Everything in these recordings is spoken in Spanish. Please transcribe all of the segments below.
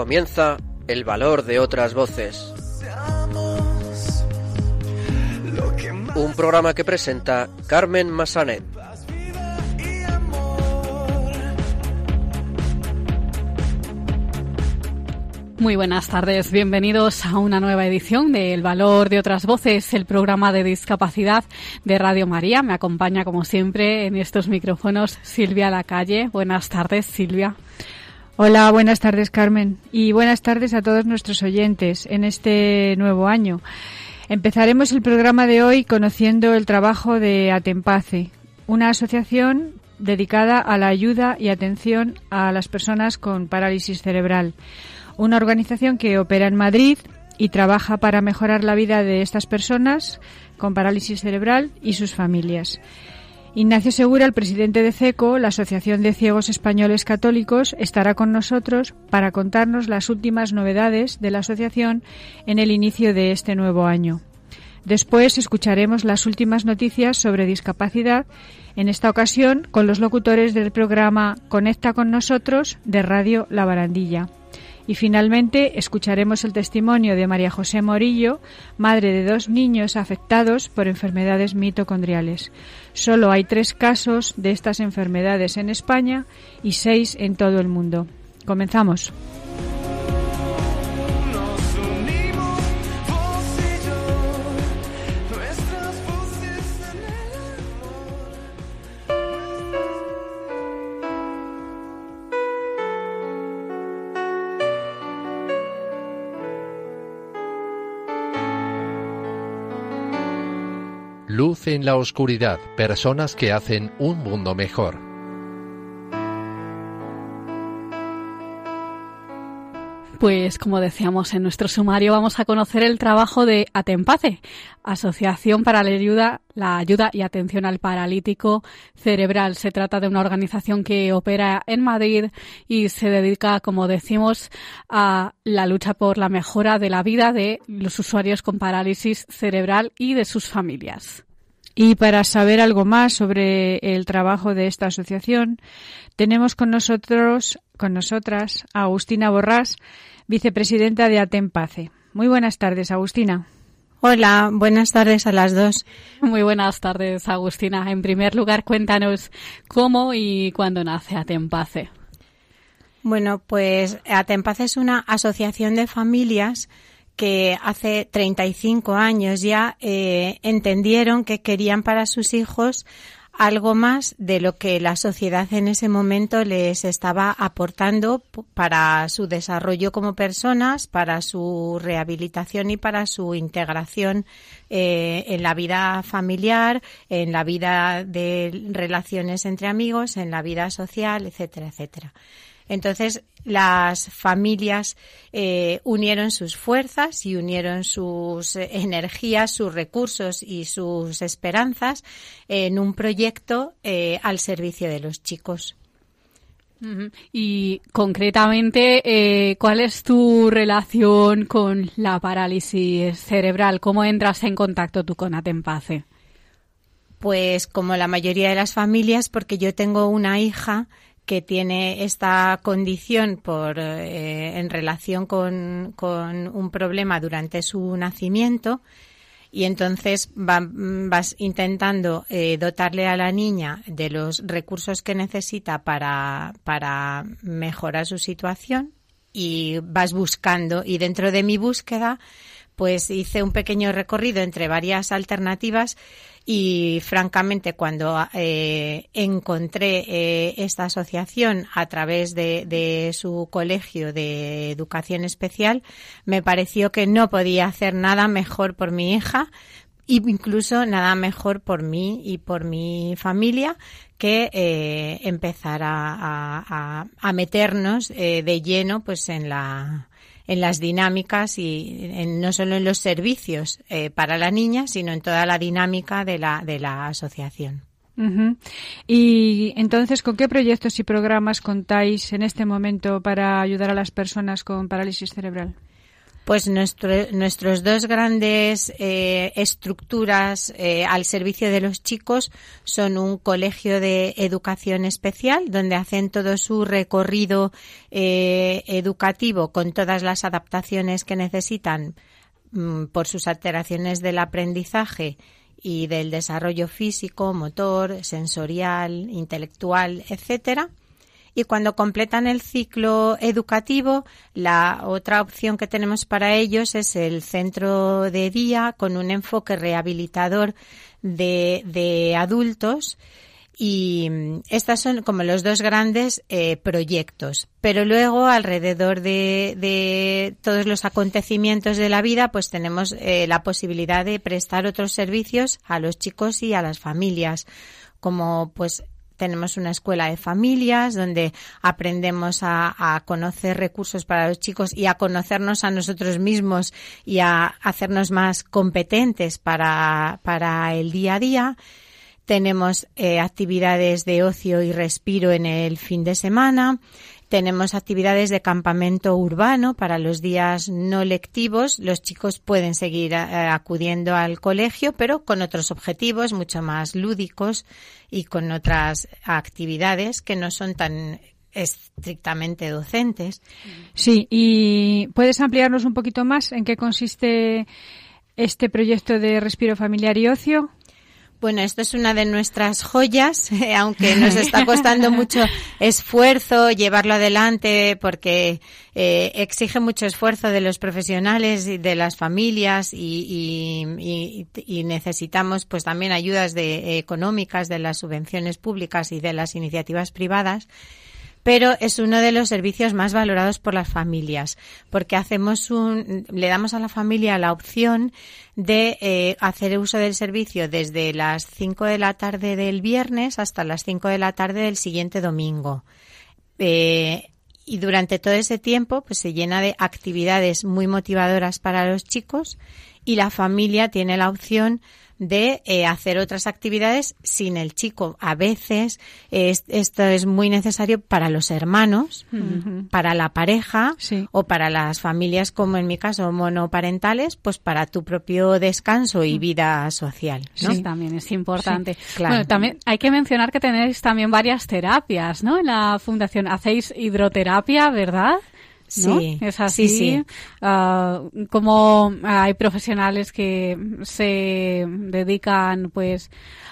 Comienza el valor de otras voces. Un programa que presenta Carmen Massanet. Muy buenas tardes, bienvenidos a una nueva edición de El Valor de otras Voces, el programa de discapacidad de Radio María. Me acompaña, como siempre, en estos micrófonos Silvia Lacalle. Buenas tardes, Silvia. Hola, buenas tardes Carmen y buenas tardes a todos nuestros oyentes en este nuevo año. Empezaremos el programa de hoy conociendo el trabajo de Atempace, una asociación dedicada a la ayuda y atención a las personas con parálisis cerebral. Una organización que opera en Madrid y trabaja para mejorar la vida de estas personas con parálisis cerebral y sus familias. Ignacio Segura, el presidente de CECO, la Asociación de Ciegos Españoles Católicos, estará con nosotros para contarnos las últimas novedades de la asociación en el inicio de este nuevo año. Después escucharemos las últimas noticias sobre discapacidad, en esta ocasión con los locutores del programa Conecta con nosotros de Radio La Barandilla. Y finalmente escucharemos el testimonio de María José Morillo, madre de dos niños afectados por enfermedades mitocondriales. Solo hay tres casos de estas enfermedades en España y seis en todo el mundo. Comenzamos. En la oscuridad, personas que hacen un mundo mejor. Pues como decíamos en nuestro sumario, vamos a conocer el trabajo de Atempace, Asociación para la Ayuda, la Ayuda y Atención al Paralítico Cerebral. Se trata de una organización que opera en Madrid y se dedica, como decimos, a la lucha por la mejora de la vida de los usuarios con parálisis cerebral y de sus familias. Y para saber algo más sobre el trabajo de esta asociación, tenemos con nosotros, con nosotras, a Agustina Borrás, vicepresidenta de Atempace. Muy buenas tardes, Agustina. Hola, buenas tardes a las dos. Muy buenas tardes, Agustina. En primer lugar, cuéntanos cómo y cuándo nace Atempace. Bueno, pues Atempaz es una asociación de familias que hace 35 años ya eh, entendieron que querían para sus hijos algo más de lo que la sociedad en ese momento les estaba aportando para su desarrollo como personas, para su rehabilitación y para su integración eh, en la vida familiar, en la vida de relaciones entre amigos, en la vida social, etcétera, etcétera. Entonces, las familias eh, unieron sus fuerzas y unieron sus eh, energías, sus recursos y sus esperanzas en un proyecto eh, al servicio de los chicos. Y concretamente, eh, ¿cuál es tu relación con la parálisis cerebral? ¿Cómo entras en contacto tú con Atempace? Pues como la mayoría de las familias, porque yo tengo una hija que tiene esta condición por eh, en relación con, con un problema durante su nacimiento y entonces va- vas intentando eh, dotarle a la niña de los recursos que necesita para, para mejorar su situación y vas buscando y dentro de mi búsqueda pues hice un pequeño recorrido entre varias alternativas y francamente cuando eh, encontré eh, esta asociación a través de, de su colegio de educación especial me pareció que no podía hacer nada mejor por mi hija incluso nada mejor por mí y por mi familia que eh, empezar a- a- a meternos eh, de lleno pues en la en las dinámicas y en- no solo en los servicios eh, para la niña, sino en toda la dinámica de la, de la asociación. Y entonces, ¿con qué proyectos y programas contáis en este momento para ayudar a las personas con parálisis cerebral? Pues nuestro- nuestros dos grandes eh, estructuras eh, al servicio de los chicos son un colegio de educación especial, donde hacen todo su recorrido eh, educativo con todas las adaptaciones que necesitan mm, por sus alteraciones del aprendizaje y del desarrollo físico, motor, sensorial, intelectual, etcétera. Y cuando completan el ciclo educativo, la otra opción que tenemos para ellos es el centro de día con un enfoque rehabilitador de, de adultos. Y estas son como los dos grandes eh, proyectos. Pero luego, alrededor de, de todos los acontecimientos de la vida, pues tenemos eh, la posibilidad de prestar otros servicios a los chicos y a las familias, como pues tenemos una escuela de familias donde aprendemos a, conocer recursos para los chicos y a conocernos a nosotros mismos y a hacernos más competentes para, para el día a día. Tenemos eh, actividades de ocio y respiro en el fin de semana. Tenemos actividades de campamento urbano para los días no lectivos. Los chicos pueden seguir eh, acudiendo al colegio, pero con otros objetivos mucho más lúdicos y con otras actividades que no son tan estrictamente docentes. Sí, y ¿puedes ampliarnos un poquito más en qué consiste este proyecto de respiro familiar y ocio? Bueno, esto es una de nuestras joyas, eh, aunque nos está costando mucho esfuerzo llevarlo adelante porque eh, exige mucho esfuerzo de los profesionales y de las familias y, y, y, y necesitamos pues también ayudas de, económicas de las subvenciones públicas y de las iniciativas privadas pero es uno de los servicios más valorados por las familias, porque hacemos un, le damos a la familia la opción de eh, hacer uso del servicio desde las 5 de la tarde del viernes hasta las 5 de la tarde del siguiente domingo. Eh, y durante todo ese tiempo pues se llena de actividades muy motivadoras para los chicos y la familia tiene la opción de eh, hacer otras actividades sin el chico. A veces eh, esto es muy necesario para los hermanos, uh -huh. para la pareja sí. o para las familias, como en mi caso, monoparentales, pues para tu propio descanso y vida social. ¿no? Sí, también es importante. Sí, claro. Bueno, también hay que mencionar que tenéis también varias terapias, ¿no? En la fundación hacéis hidroterapia, ¿verdad? ¿No? Sí, es así. Sí, sí. Uh, como hay profesionales que se dedican, pues,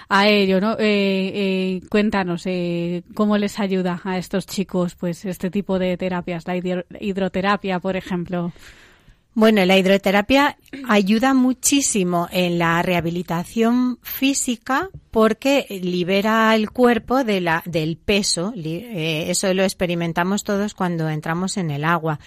a ello, ¿no? Eh, eh, cuéntanos eh, cómo les ayuda a estos chicos, pues, este tipo de terapias, la hidroterapia, por ejemplo. Bueno, la hidroterapia ayuda muchísimo en la rehabilitación física porque libera el cuerpo de la, del peso. Eh, eso lo experimentamos todos cuando entramos en el agua.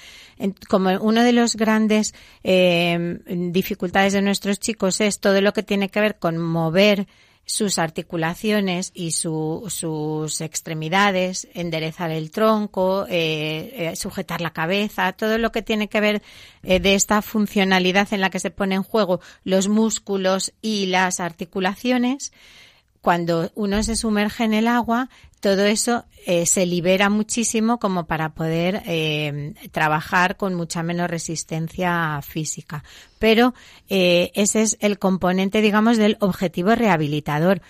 Como uno de los grandes eh, dificultades de nuestros chicos es todo lo que tiene que ver con mover sus articulaciones y su, sus extremidades, enderezar el tronco, eh, eh, sujetar la cabeza, todo lo que tiene que ver eh, de esta funcionalidad en la que se pone en juego los músculos y las articulaciones. Cuando uno se sumerge en el agua, todo eso eh, se libera muchísimo como para poder eh, trabajar con mucha menos resistencia física. Pero eh, ese es el componente, digamos, del objetivo rehabilitador.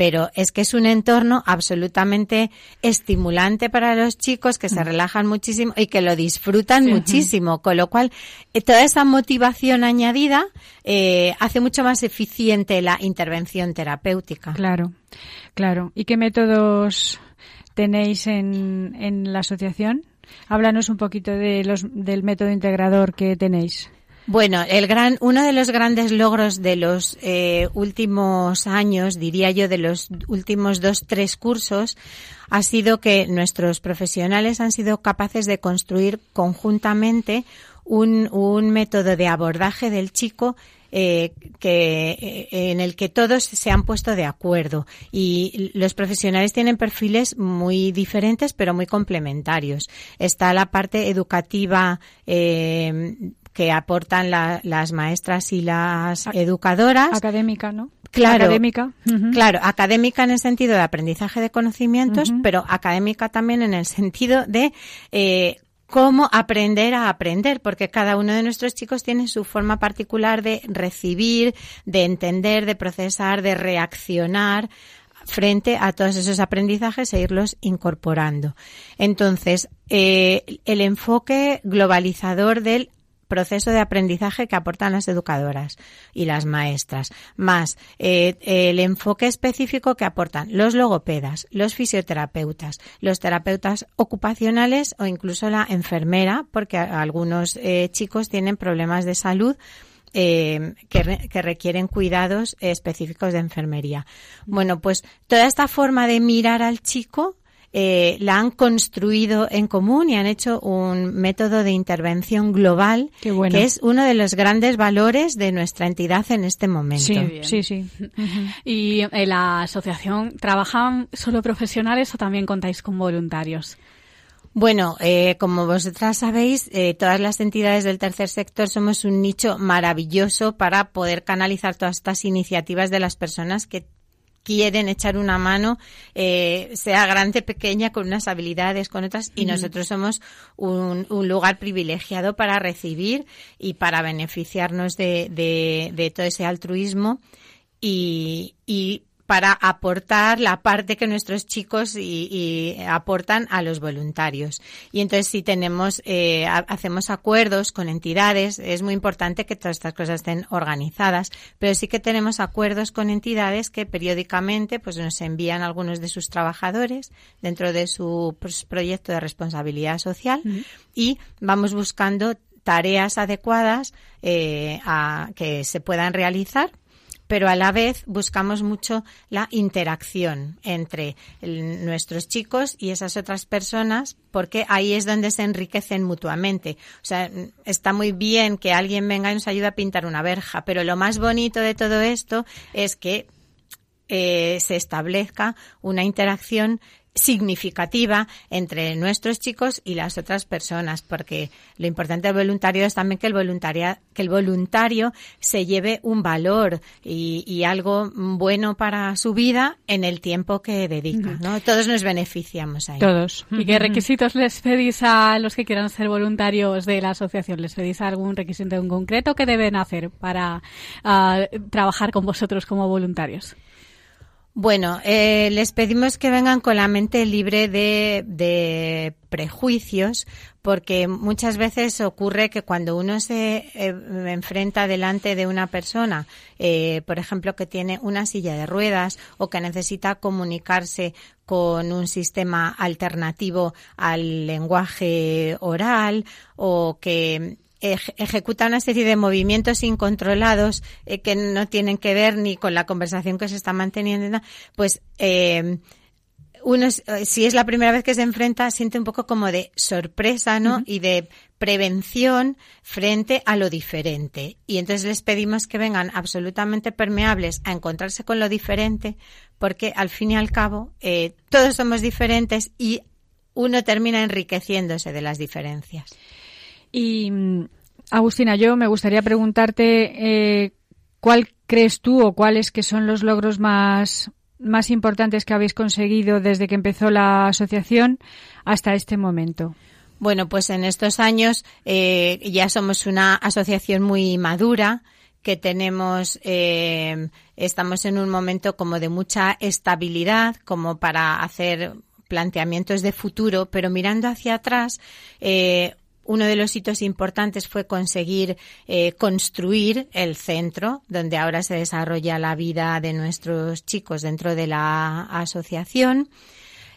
Pero es que es un entorno absolutamente estimulante para los chicos que se relajan muchísimo y que lo disfrutan sí. muchísimo. Con lo cual, eh, toda esa motivación añadida eh, hace mucho más eficiente la intervención terapéutica. Claro, claro. ¿Y qué métodos tenéis en, en la asociación? Háblanos un poquito de los, del método integrador que tenéis. Bueno, el gran, uno de los grandes logros de los eh, últimos años, diría yo, de los últimos dos, tres cursos, ha sido que nuestros profesionales han sido capaces de construir conjuntamente un, un método de abordaje del chico eh, que eh, en el que todos se han puesto de acuerdo y los profesionales tienen perfiles muy diferentes pero muy complementarios. Está la parte educativa eh, que aportan la, las maestras y las educadoras. Académica, ¿no? Claro. académica. Claro, académica en el sentido de aprendizaje de conocimientos, pero académica también en el sentido de eh, cómo aprender a aprender, porque cada uno de nuestros chicos tiene su forma particular de recibir, de entender, de procesar, de reaccionar frente a todos esos aprendizajes e irlos incorporando. Entonces, eh, el enfoque globalizador del proceso de aprendizaje que aportan las educadoras y las maestras, más eh, el enfoque específico que aportan los logopedas, los fisioterapeutas, los terapeutas ocupacionales o incluso la enfermera, porque algunos eh, chicos tienen problemas de salud eh, que, re- que requieren cuidados específicos de enfermería. Bueno, pues toda esta forma de mirar al chico eh, la han construido en común y han hecho un método de intervención global Qué bueno. que es uno de los grandes valores de nuestra entidad en este momento. Sí, sí, sí. ¿Y en la asociación trabajan solo profesionales o también contáis con voluntarios? Bueno, eh, como vosotras sabéis, eh, todas las entidades del tercer sector somos un nicho maravilloso para poder canalizar todas estas iniciativas de las personas que quieren echar una mano, eh, sea grande, pequeña, con unas habilidades, con otras, y nosotros somos un, un lugar privilegiado para recibir y para beneficiarnos de, de- de todo ese altruismo y, y para aportar la parte que nuestros chicos y, y aportan a los voluntarios. Y entonces si tenemos, eh, ha- hacemos acuerdos con entidades, es muy importante que todas estas cosas estén organizadas, pero sí que tenemos acuerdos con entidades que periódicamente pues nos envían algunos de sus trabajadores dentro de su pues, proyecto de responsabilidad social y vamos buscando tareas adecuadas eh, a, que se puedan realizar pero a la vez buscamos mucho la interacción entre nuestros chicos y esas otras personas, porque ahí es donde se enriquecen mutuamente. O sea, está muy bien que alguien venga y nos ayude a pintar una verja, pero lo más bonito de todo esto es que eh, se establezca una interacción significativa entre nuestros chicos y las otras personas, porque lo importante del voluntario es también que el voluntaria, que el voluntario se lleve un valor y, y algo bueno para su vida en el tiempo que dedica, ¿no? Todos nos beneficiamos ahí. Todos. ¿Y qué requisitos les pedís a los que quieran ser voluntarios de la asociación? ¿Les pedís algún requisito en concreto que deben hacer para ah, trabajar con vosotros como voluntarios? Bueno, eh, les pedimos que vengan con la mente libre de, de prejuicios, porque muchas veces ocurre que cuando uno se eh, enfrenta delante de una persona, eh, por ejemplo, que tiene una silla de ruedas o que necesita comunicarse con un sistema alternativo al lenguaje oral o que ejecuta una serie de movimientos incontrolados eh, que no tienen que ver ni con la conversación que se está manteniendo, pues eh, uno, eh, si es la primera vez que se enfrenta, siente un poco como de sorpresa, ¿no? Y de prevención frente a lo diferente. Y entonces les pedimos que vengan absolutamente permeables a encontrarse con lo diferente, porque al fin y al cabo eh, todos somos diferentes y uno termina enriqueciéndose de las diferencias. Y Agustina, yo me gustaría preguntarte eh, cuál crees tú o cuáles que son los logros más más importantes que habéis conseguido desde que empezó la asociación hasta este momento. Bueno, pues en estos años eh, ya somos una asociación muy madura que tenemos, eh, estamos en un momento como de mucha estabilidad, como para hacer planteamientos de futuro, pero mirando hacia atrás, eh, uno de los hitos importantes fue conseguir eh, construir el centro donde ahora se desarrolla la vida de nuestros chicos dentro de la asociación.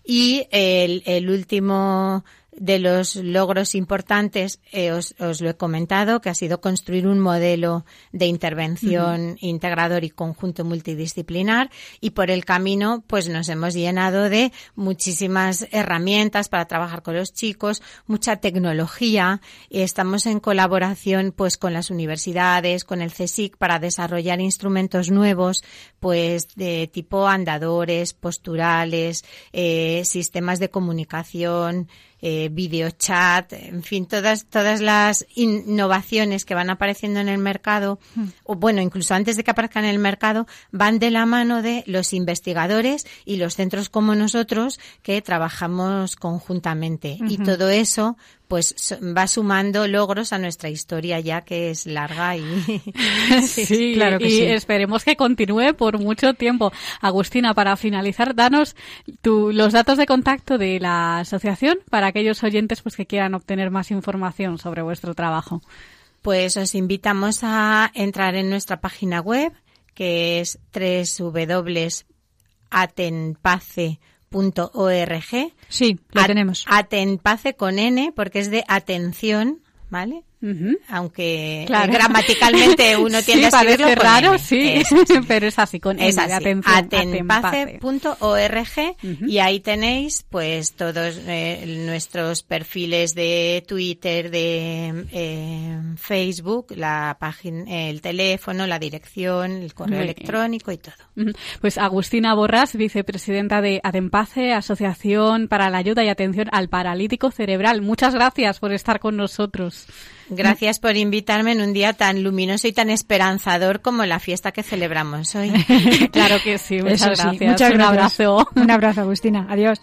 Y el, el último de los logros importantes, eh, os, os lo he comentado, que ha sido construir un modelo de intervención integrador y conjunto multidisciplinar. Y por el camino pues nos hemos llenado de muchísimas herramientas para trabajar con los chicos, mucha tecnología. Y estamos en colaboración pues con las universidades, con el CSIC para desarrollar instrumentos nuevos pues de tipo andadores, posturales, eh, sistemas de comunicación, eh, videochat, en fin, todas, todas las innovaciones que van apareciendo en el mercado, o bueno, incluso antes de que aparezcan en el mercado, van de la mano de los investigadores y los centros como nosotros que trabajamos conjuntamente. Y todo eso pues va sumando logros a nuestra historia ya que es larga y Sí, claro que y sí. esperemos que continúe por mucho tiempo. Agustina, para finalizar, danos tu- los datos de contacto de la asociación para aquellos oyentes pues que quieran obtener más información sobre vuestro trabajo. Pues os invitamos a entrar en nuestra página web, que es www.atenpace.org. Sí, lo tenemos. Atenpace con N, porque es de atención, ¿vale? Aunque Claro. eh, gramaticalmente uno Sí, tiende a escribirlo con raro, N. sí, Eso, pero es así, con Es así, atención. Atenpace. atenpace.org y ahí tenéis pues todos eh, nuestros perfiles de Twitter, de eh, Facebook, la página, el teléfono, la dirección, el correo Muy bien. electrónico y todo. Pues Agustina Borras, vicepresidenta de Atempace, Asociación para la Ayuda y Atención al Paralítico Cerebral. Muchas gracias por estar con nosotros. Gracias por invitarme en un día tan luminoso y tan esperanzador como la fiesta que celebramos hoy. Claro que sí, muchas Eso sí, gracias. muchas Un gracias. abrazo. Un abrazo, Agustina. Adiós.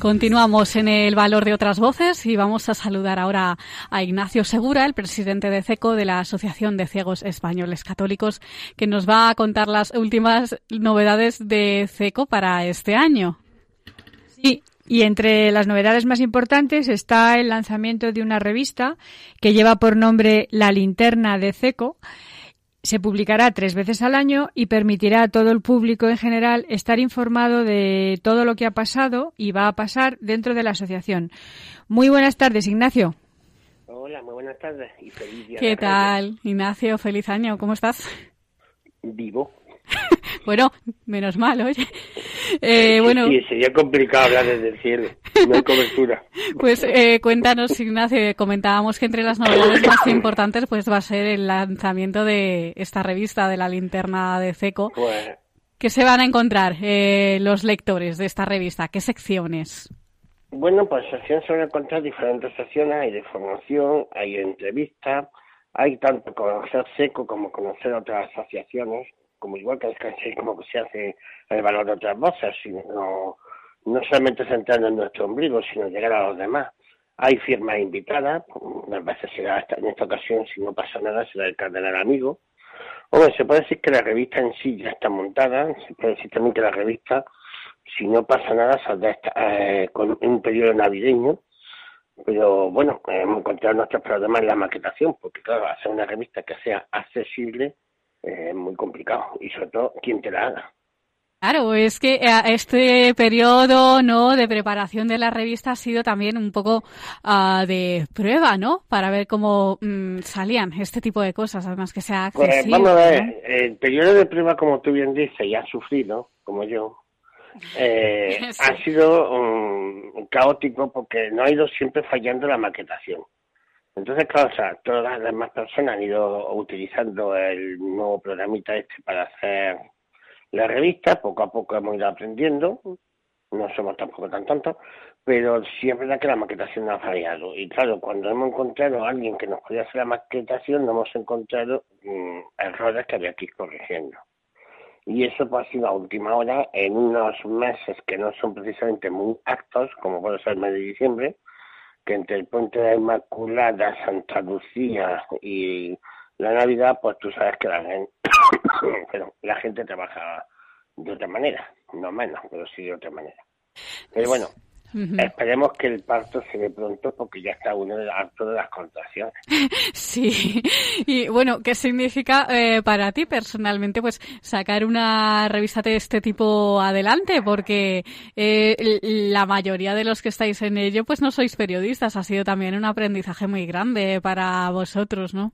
Continuamos en el valor de otras voces y vamos a saludar ahora a Ignacio Segura, el presidente de CECO de la Asociación de Ciegos Españoles Católicos, que nos va a contar las últimas novedades de CECO para este año. Sí, y entre las novedades más importantes está el lanzamiento de una revista que lleva por nombre La Linterna de CECO. Se publicará tres veces al año y permitirá a todo el público en general estar informado de todo lo que ha pasado y va a pasar dentro de la asociación. Muy buenas tardes, Ignacio. Hola, muy buenas tardes y feliz día. ¿Qué tal, Ignacio? Feliz año, ¿cómo estás? Vivo. Bueno, menos mal, oye. Eh, bueno, Sí, sería complicado hablar desde el cielo. No hay cobertura. Pues eh, cuéntanos, Ignacio, comentábamos que entre las novedades más importantes pues va a ser el lanzamiento de esta revista de la linterna de CECO. Pues, ¿Qué se van a encontrar eh, los lectores de esta revista? ¿Qué secciones? bueno, pues sección se van a encontrar diferentes secciones. Hay de formación, hay entrevistas, hay tanto conocer seco como conocer otras asociaciones, como igual que es como se hace el valor de otras voces, sino no solamente centrarnos en nuestro ombligo, sino llegar a los demás. Hay firmas invitadas, unas veces será esta, en esta ocasión, si no pasa nada, será el cardenal amigo. Hombre, se puede decir que la revista en sí ya está montada, se puede decir también que la revista, si no pasa nada, saldrá eh, con un periodo navideño, pero bueno, hemos encontrado nuestros problemas en la maquetación, porque claro, hacer una revista que sea accesible es muy complicado, y sobre todo, quien te la haga. Claro, es que eh, este periodo no de preparación de la revista ha sido también un poco ah, de prueba, ¿no? Para ver cómo mm, salían este tipo de cosas, además que sea Pues accesible. vamos a ver, ¿no? el periodo de prueba, como tú bien dices, y has sufrido, como yo, eh, Sí. ha sido um, caótico porque no ha ido siempre fallando la maquetación. Entonces, claro, o sea, todas las demás personas han ido utilizando el nuevo programita este para hacer la revista, poco a poco hemos ido aprendiendo, no somos tampoco tan tontos, pero sí es que la maquetación no ha fallado. Y claro, cuando hemos encontrado a alguien que nos podía hacer la maquetación, no hemos encontrado mm, errores que había que ir corrigiendo. Y eso pues, ha sido a última hora, en unos meses que no son precisamente muy actos, como puede ser el mes de diciembre, que entre el Puente de la Inmaculada, Santa Lucía y la Navidad, pues tú sabes que la gente, la gente trabaja de otra manera, no menos, pero sí de otra manera. Pero bueno, Esperemos que el parto se dé pronto porque ya está uno harto de las contracciones. Sí, y bueno, ¿qué significa eh, para ti personalmente pues sacar una revista de este tipo adelante? Porque eh, la mayoría de los que estáis en ello pues no sois periodistas, ha sido también un aprendizaje muy grande para vosotros, ¿no?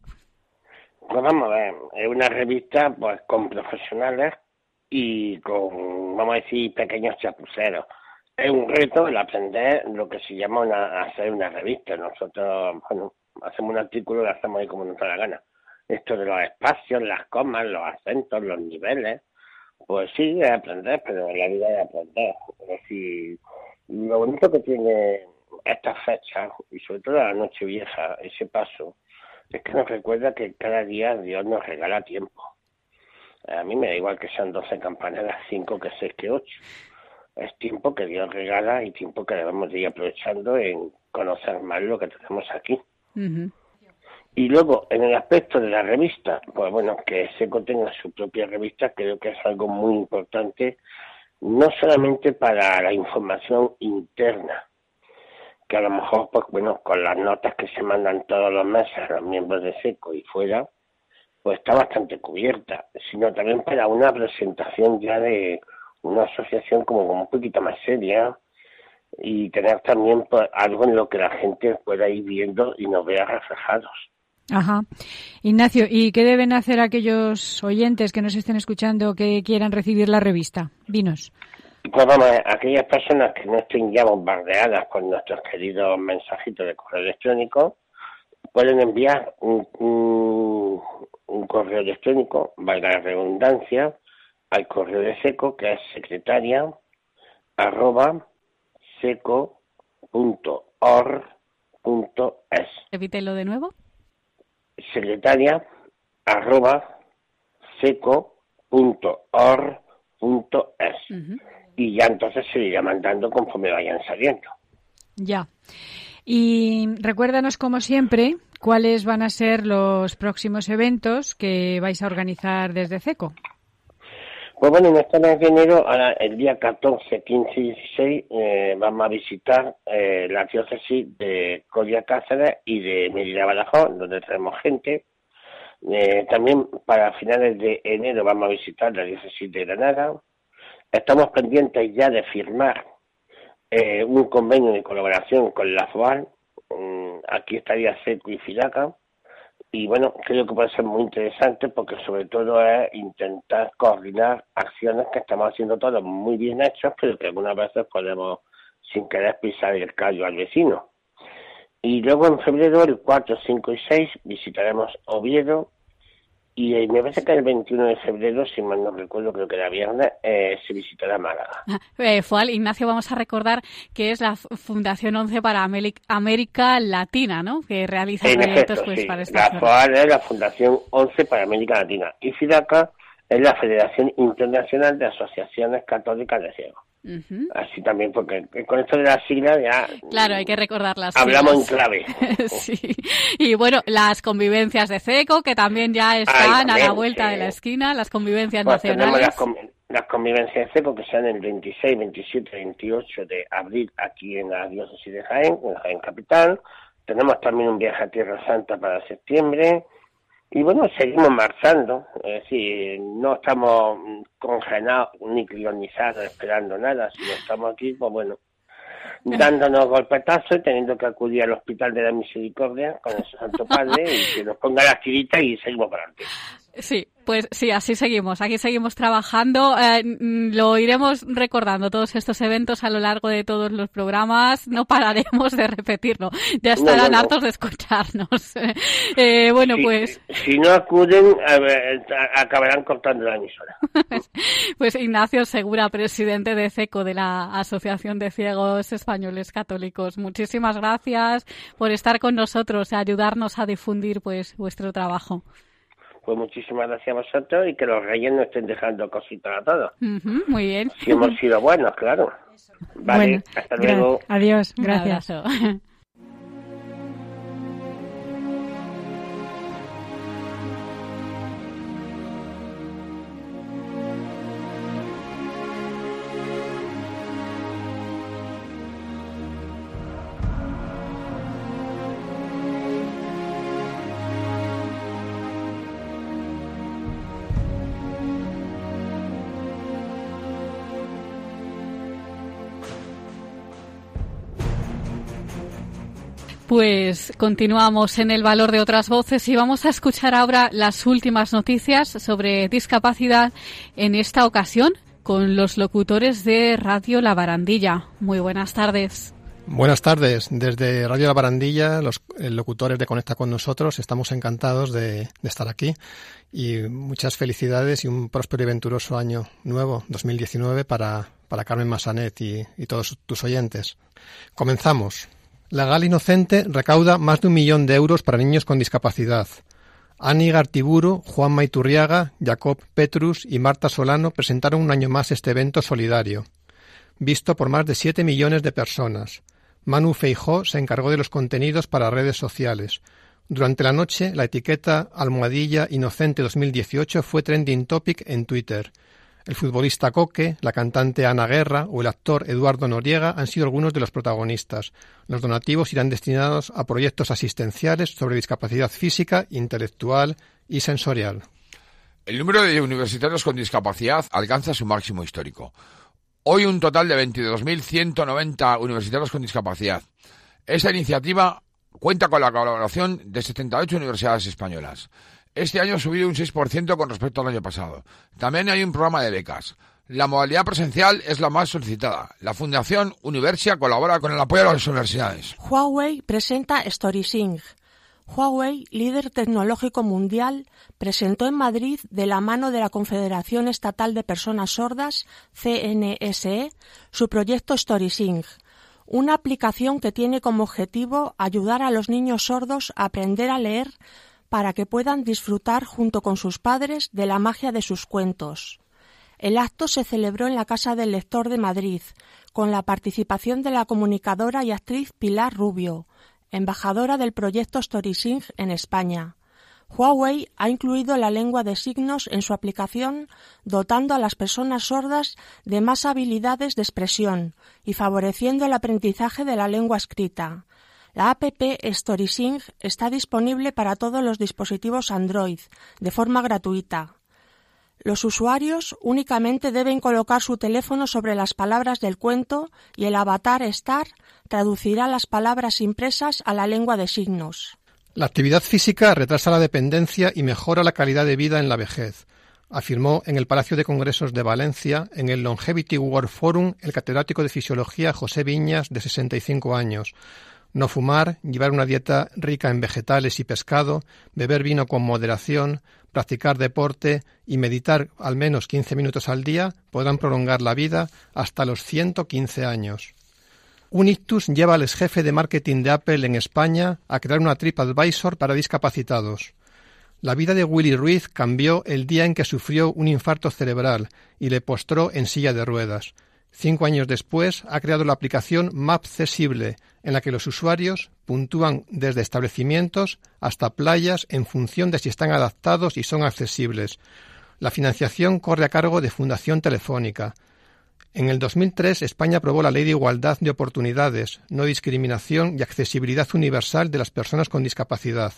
Pues vamos a ver, es una revista pues con profesionales y con, vamos a decir, pequeños chapuceros. Es un reto el aprender lo que se llama una, hacer una revista. Nosotros, bueno, hacemos un artículo y lo hacemos ahí como nos da la gana. Esto de los espacios, las comas, los acentos, los niveles, pues sí, es aprender, pero la vida es aprender. Es decir, lo bonito que tiene estas fechas, y sobre todo la noche vieja, ese paso, es que nos recuerda que cada día Dios nos regala tiempo. A mí me da igual que sean 12 campanadas, 5 que 6 que 8. Es tiempo que Dios regala y tiempo que debemos de ir aprovechando en conocer más lo que tenemos aquí. Y luego, en el aspecto de la revista, pues bueno, que SECO tenga su propia revista creo que es algo muy importante, no solamente para la información interna, que a lo mejor, pues bueno, con las notas que se mandan todos los meses a los miembros de SECO y fuera, pues está bastante cubierta, sino también para una presentación ya de una asociación como, un poquito más seria y tener también pues, algo en lo que la gente pueda ir viendo y nos vea reflejados. Ajá. Ignacio, ¿y qué deben hacer aquellos oyentes que nos estén escuchando que quieran recibir la revista? Dinos. Pues vamos, aquellas personas que no estén ya bombardeadas con nuestros queridos mensajitos de correo electrónico, pueden enviar un, un- un correo electrónico, valga la redundancia, al correo de SECO, que es secretaria arroba seco.org.es. Repítelo de nuevo. Secretaria arroba seco.org.es. Ujú. Y ya entonces se irá mandando conforme vayan saliendo. Ya. Y recuérdanos, como siempre, cuáles van a ser los próximos eventos que vais a organizar desde CECO. Pues bueno, en este mes de enero, ahora el día 14, 15 y 16, eh, vamos a visitar eh, la diócesis de Coria Cáceres y de Medina Badajoz, donde tenemos gente. Eh, también para finales de enero vamos a visitar la diócesis de Granada. Estamos pendientes ya de firmar un convenio de colaboración con la FOAL. Mm, aquí estaría SECO y FIDACA. Y bueno, creo que puede ser muy interesante porque sobre todo es intentar coordinar acciones que estamos haciendo todos muy bien hechas, pero que algunas veces podemos sin querer pisar el callo al vecino. Y luego en febrero, el 4, 5 y 6, visitaremos Oviedo. Y eh, me parece que el 21 de febrero, si mal no recuerdo, creo que era viernes, eh, se visitará Málaga. Eh, Fual, Ignacio, vamos a recordar que es la Fundación 11 para América Latina, ¿no? Que realiza En proyectos efecto, pues, sí. para esta La. FOAL es la Fundación 11 para América Latina y FIDACA es la Federación Internacional de Asociaciones Católicas de Ciegos. Así también, porque con esto de las siglas ya Claro, hay que recordar las hablamos en clave. sí. Y bueno, las convivencias de CECO, que también ya están a la vuelta sí. de la esquina, las convivencias Pues nacionales. las, com- las convivencias de CECO que sean el 26, 27, 28 de abril aquí en la diócesis de Jaén, en Jaén Capital. Tenemos también un viaje a Tierra Santa para septiembre. Y bueno, seguimos marchando, es decir, no estamos congelados ni crionizados esperando nada, sino estamos aquí, pues bueno, dándonos golpetazos y teniendo que acudir al Hospital de la Misericordia con el Santo Padre y que nos ponga las tiritas y seguimos para adelante. Sí, Pues sí, así seguimos. Aquí seguimos trabajando. Eh, mm, lo iremos recordando todos estos eventos a lo largo de todos los programas. No pararemos de repetirlo. Ya estarán no, no. hartos de escucharnos. Eh, bueno, Si- pues, Si no acuden, a a- acabarán cortando la emisora. pues Ignacio Segura, presidente de CECO, de la Asociación de Ciegos Españoles Católicos. Muchísimas gracias por estar con nosotros y ayudarnos a difundir pues vuestro trabajo. Pues muchísimas gracias a vosotros y que los reyes no estén dejando cositas a todos. Ujú, muy bien. Si hemos sido buenos, claro. Vale, Bueno, hasta luego. Adiós, Un gracias. Pues continuamos en el valor de otras voces y vamos a escuchar ahora las últimas noticias sobre discapacidad en esta ocasión con los locutores de Radio La Barandilla. Muy buenas tardes. Buenas tardes. Desde Radio La Barandilla, los eh, locutores de Conecta con nosotros, estamos encantados de, estar aquí y muchas felicidades y un próspero y venturoso año nuevo, 2019, para, para Carmen Massanet y todos tus oyentes. Comenzamos. La Gala Inocente recauda más de un millón de euros para niños con discapacidad. Ani Gartiburu, Juan Maiturriaga, Jacob Petrus y Marta Solano presentaron un año más este evento solidario, visto por más de 7 millones de personas. Manu Feijó se encargó de los contenidos para redes sociales. Durante la noche, la etiqueta Almohadilla Inocente 2018 fue trending topic en Twitter. El futbolista Coque, la cantante Ana Guerra o el actor Eduardo Noriega han sido algunos de los protagonistas. Los donativos irán destinados a proyectos asistenciales sobre discapacidad física, intelectual y sensorial. El número de universitarios con discapacidad alcanza su máximo histórico. Hoy un total de 22.190 universitarios con discapacidad. Esta iniciativa cuenta con la colaboración de 78 universidades españolas. Este año ha subido un 6% con respecto al año pasado. También hay un programa de becas. La modalidad presencial es la más solicitada. La Fundación Universia colabora con el apoyo a las universidades. Huawei presenta StorySync. Huawei, líder tecnológico mundial, presentó en Madrid, de la mano de la Confederación Estatal de Personas Sordas, CNSE, su proyecto StorySync, una aplicación que tiene como objetivo ayudar a los niños sordos a aprender a leer para que puedan disfrutar junto con sus padres de la magia de sus cuentos. El acto se celebró en la Casa del Lector de Madrid, con la participación de la comunicadora y actriz Pilar Rubio, embajadora del proyecto StorySync en España. Huawei ha incluido la lengua de signos en su aplicación, dotando a las personas sordas de más habilidades de expresión y favoreciendo el aprendizaje de la lengua escrita. La app StorySync está disponible para todos los dispositivos Android de forma gratuita. Los usuarios únicamente deben colocar su teléfono sobre las palabras del cuento y el avatar Star traducirá las palabras impresas a la lengua de signos. La actividad física retrasa la dependencia y mejora la calidad de vida en la vejez, afirmó en el Palacio de Congresos de Valencia, en el Longevity World Forum, el catedrático de Fisiología José Viñas, de 65 años. No fumar, llevar una dieta rica en vegetales y pescado, beber vino con moderación, practicar deporte y meditar al menos 15 minutos al día podrán prolongar la vida hasta los 115 años. Un ictus lleva al exjefe de marketing de Apple en España a crear una TripAdvisor para discapacitados. La vida de Willy Ruiz cambió el día en que sufrió un infarto cerebral y le postró en silla de ruedas. Cinco años después ha creado la aplicación Mapcesible, en la que los usuarios puntúan desde establecimientos hasta playas en función de si están adaptados y son accesibles. La financiación corre a cargo de Fundación Telefónica. En el 2003 España aprobó la Ley de Igualdad de Oportunidades, No Discriminación y Accesibilidad Universal de las Personas con Discapacidad.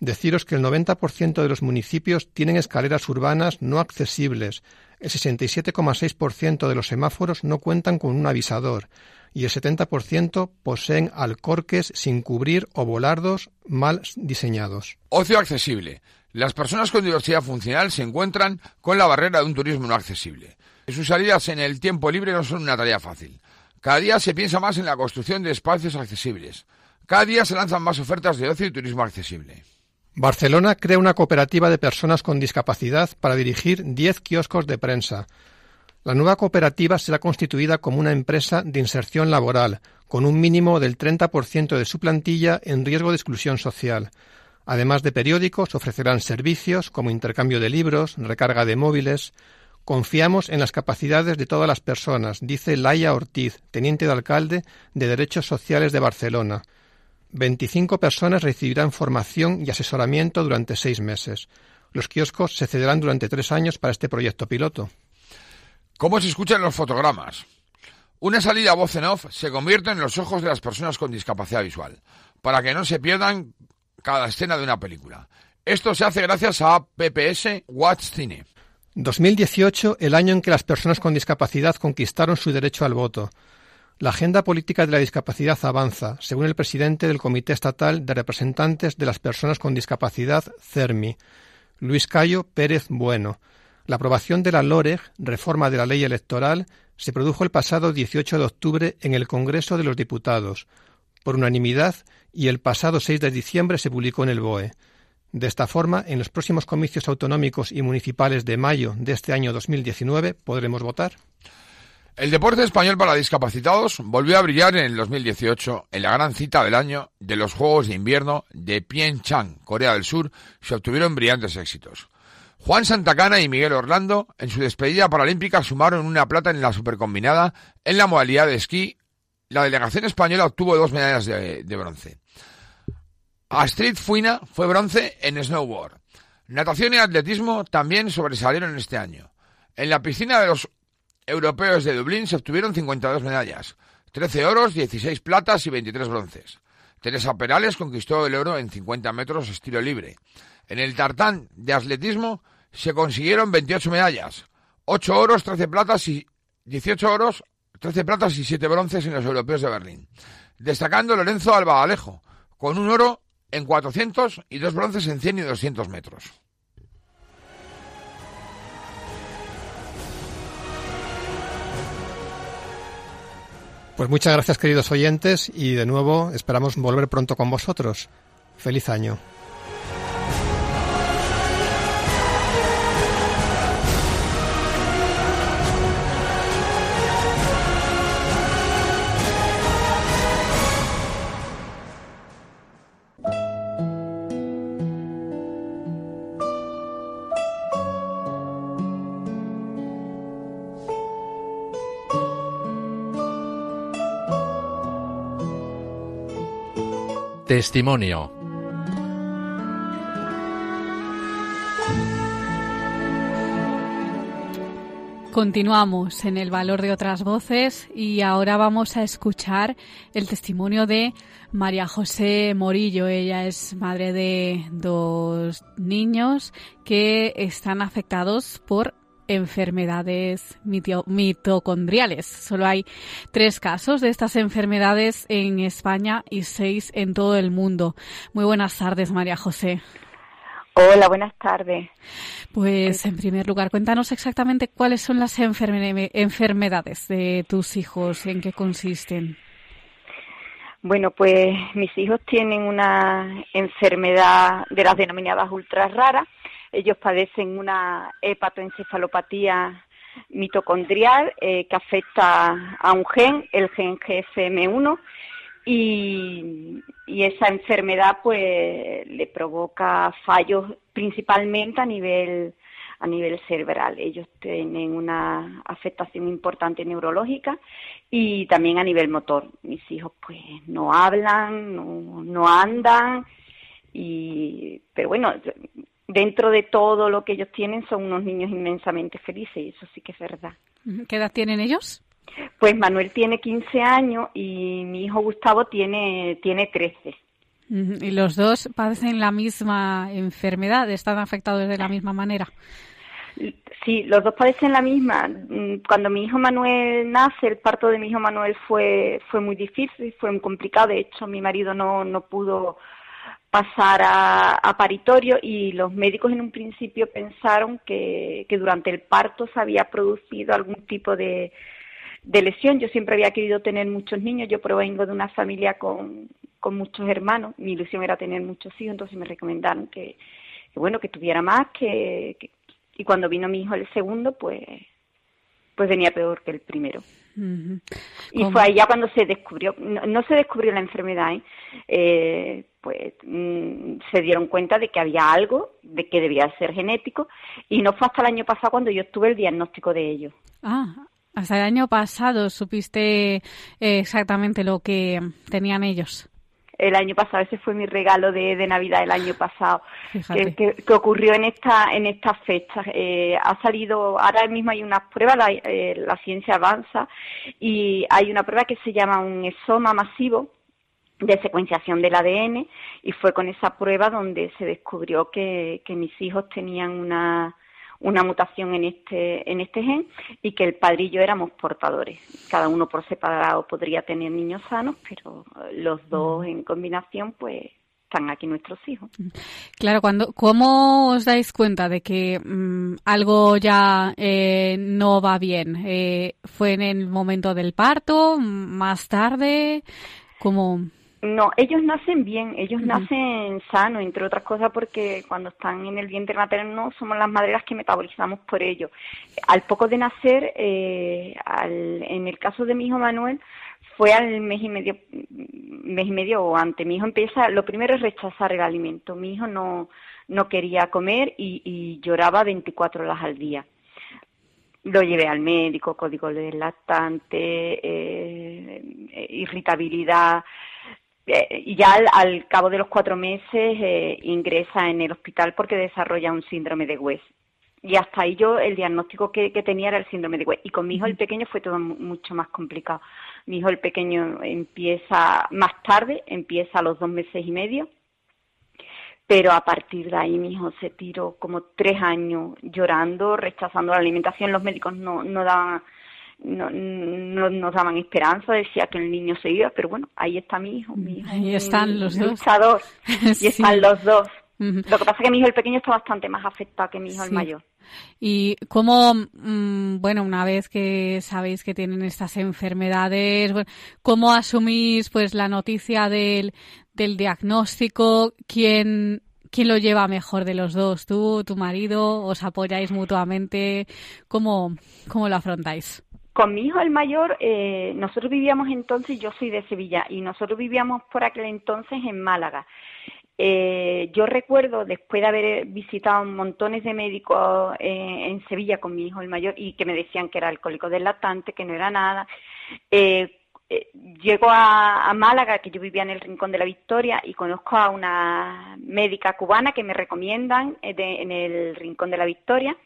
Deciros que el 90% de los municipios tienen escaleras urbanas no accesibles, el 67,6% de los semáforos no cuentan con un avisador y el 70% poseen alcorques sin cubrir o volardos mal diseñados. Ocio accesible. Las personas con diversidad funcional se encuentran con la barrera de un turismo no accesible. Sus salidas en el tiempo libre no son una tarea fácil. Cada día se piensa más en la construcción de espacios accesibles. Cada día se lanzan más ofertas de ocio y turismo accesible. Barcelona crea una cooperativa de personas con discapacidad para dirigir 10 kioscos de prensa. La nueva cooperativa será constituida como una empresa de inserción laboral, con un mínimo del 30% de su plantilla en riesgo de exclusión social. Además de periódicos, ofrecerán servicios como intercambio de libros, recarga de móviles. Confiamos en las capacidades de todas las personas, dice Laia Ortiz, teniente de alcalde de Derechos Sociales de Barcelona. 25 personas recibirán formación y asesoramiento durante seis meses. Los kioscos se cederán durante tres años para este proyecto piloto. ¿Cómo se escuchan los fotogramas? Una salida a voz en off se convierte en los ojos de las personas con discapacidad visual, para que no se pierdan cada escena de una película. Esto se hace gracias a PPS Watch Cine. 2018, el año en que las personas con discapacidad conquistaron su derecho al voto. La agenda política de la discapacidad avanza, según el presidente del Comité Estatal de Representantes de las Personas con Discapacidad, CERMI, Luis Cayo Pérez Bueno. La aprobación de la LOREG, reforma de la ley electoral, se produjo el pasado 18 de octubre en el Congreso de los Diputados, por unanimidad, y el pasado 6 de diciembre se publicó en el BOE. De esta forma, en los próximos comicios autonómicos y municipales de mayo de este año 2019 podremos votar. El deporte español para discapacitados volvió a brillar en el 2018 en la gran cita del año de los Juegos de Invierno de Pyeongchang, Corea del Sur, se obtuvieron brillantes éxitos. Juan Santacana y Miguel Orlando, en su despedida paralímpica, sumaron una plata en la supercombinada en la modalidad de esquí. La delegación española obtuvo dos medallas de, de bronce. Astrid Fuina fue bronce en snowboard. Natación y atletismo también sobresalieron este año. En la piscina de los europeos de Dublín se obtuvieron 52 medallas, 13 oros, 16 platas y 23 bronces. Teresa Perales conquistó el oro en 50 metros estilo libre. En el tartán de atletismo se consiguieron 28 medallas, 8 oros, 13 platas y 18 oros, 13 platas y 7 bronces en los europeos de Berlín. Destacando Lorenzo Alba Alejo, con un oro en 400 y dos bronces en 100 y 200 metros. Pues muchas gracias queridos oyentes y de nuevo esperamos volver pronto con vosotros. Feliz año. Testimonio. Continuamos en el valor de otras voces y ahora vamos a escuchar el testimonio de María José Morillo. Ella es madre de dos niños que están afectados por enfermedades mitocondriales. Solo hay tres casos de estas enfermedades en España y seis en todo el mundo. Muy buenas tardes, María José. Hola, buenas tardes. Pues en primer lugar, cuéntanos exactamente cuáles son las enferme- enfermedades de tus hijos, en qué consisten. Bueno, pues mis hijos tienen una enfermedad de las denominadas ultra raras. Ellos padecen una hepatoencefalopatía mitocondrial eh, que afecta a un gen, el gen GFM1, y, y esa enfermedad pues le provoca fallos principalmente a nivel a nivel cerebral. Ellos tienen una afectación importante neurológica y también a nivel motor. Mis hijos pues no hablan, no, no andan y pero bueno, dentro de todo lo que ellos tienen son unos niños inmensamente felices y eso sí que es verdad. ¿Qué edad tienen ellos? Pues Manuel tiene 15 años y mi hijo Gustavo tiene tiene 13. Ujú, Y los dos padecen la misma enfermedad, están afectados de la misma manera. Sí, los dos padecen la misma. Mm, Cuando mi hijo Manuel nace, el parto de mi hijo Manuel fue, fue muy difícil, fue muy complicado. De hecho, mi marido no, no pudo pasar a, a paritorio y los médicos en un principio pensaron que, que durante el parto se había producido algún tipo de, de lesión. Yo siempre había querido tener muchos niños, yo provengo de una familia con, con muchos hermanos, mi ilusión era tener muchos hijos, entonces me recomendaron que, que bueno, que tuviera más, que, que- y cuando vino mi hijo el segundo, pues, pues venía peor que el primero. Y fue ahí ya cuando se descubrió, no, no se descubrió la enfermedad, ¿eh? Eh, pues mm, se dieron cuenta de que había algo, de que debía ser genético, y no fue hasta el año pasado cuando yo tuve el diagnóstico de ello. Ah, hasta el año pasado supiste eh, exactamente lo que tenían ellos. El año pasado, ese fue mi regalo de, de Navidad el año pasado, que- que ocurrió en esta en estas fechas. Eh, ha salido, ahora mismo hay unas pruebas, la, eh, la ciencia avanza, y hay una prueba que se llama un exoma masivo, de secuenciación del ADN y fue con esa prueba donde se descubrió que, que mis hijos tenían una, una mutación en este, en este gen y que el padre y yo éramos portadores. Cada uno por separado podría tener niños sanos, pero los dos en combinación pues están aquí nuestros hijos. Claro, cuando, ¿cómo os dais cuenta de que mm, algo ya eh, no va bien? Eh, ¿Fue en el momento del parto? ¿Más tarde? ¿Cómo? No, ellos nacen bien, ellos nacen sanos, entre otras cosas porque cuando están en el vientre materno somos las madres las que metabolizamos por ello. Al poco de nacer, eh, al- en el caso de mi hijo Manuel, fue al mes y medio, mes y medio o antes. Mi hijo empieza, lo primero es rechazar el alimento. Mi hijo no, no quería comer y, y lloraba 24 horas al día lo llevé al médico, código del lactante, eh, eh, irritabilidad, eh, y ya al, al cabo de los cuatro meses eh, ingresa en el hospital porque desarrolla un síndrome de West. Y hasta ahí yo el diagnóstico que, que tenía era el síndrome de West. Y con mi hijo el pequeño fue todo mu- mucho más complicado. Mi hijo el pequeño empieza más tarde, empieza a los dos meses y medio, pero a partir de ahí mi hijo se tiró como tres años llorando, rechazando la alimentación. Los médicos no, no daban no, no nos daban esperanza, decía que el niño se iba, pero bueno, ahí está mi hijo, mi hijo Ahí es están los dos. luchador, y están los dos. Lo que pasa es que mi hijo el pequeño está bastante más afectado que mi hijo el mayor. Y cómo, mm, bueno, una vez que sabéis que tienen estas enfermedades, bueno, ¿cómo asumís pues la noticia del, del diagnóstico? ¿Quién, ¿Quién lo lleva mejor de los dos? ¿Tú, tu marido? ¿Os apoyáis mutuamente? ¿Cómo, cómo lo afrontáis? Con mi hijo el mayor, eh, nosotros vivíamos entonces, yo soy de Sevilla, y nosotros vivíamos por aquel entonces en Málaga. Eh, yo recuerdo, después de haber visitado montones de médicos eh, en Sevilla con mi hijo el mayor y que me decían que era alcohólico del lactante, que no era nada, eh, eh, llego a, Málaga, que yo vivía en el Rincón de la Victoria, y conozco a una médica cubana que me recomiendan eh, en el Rincón de la Victoria.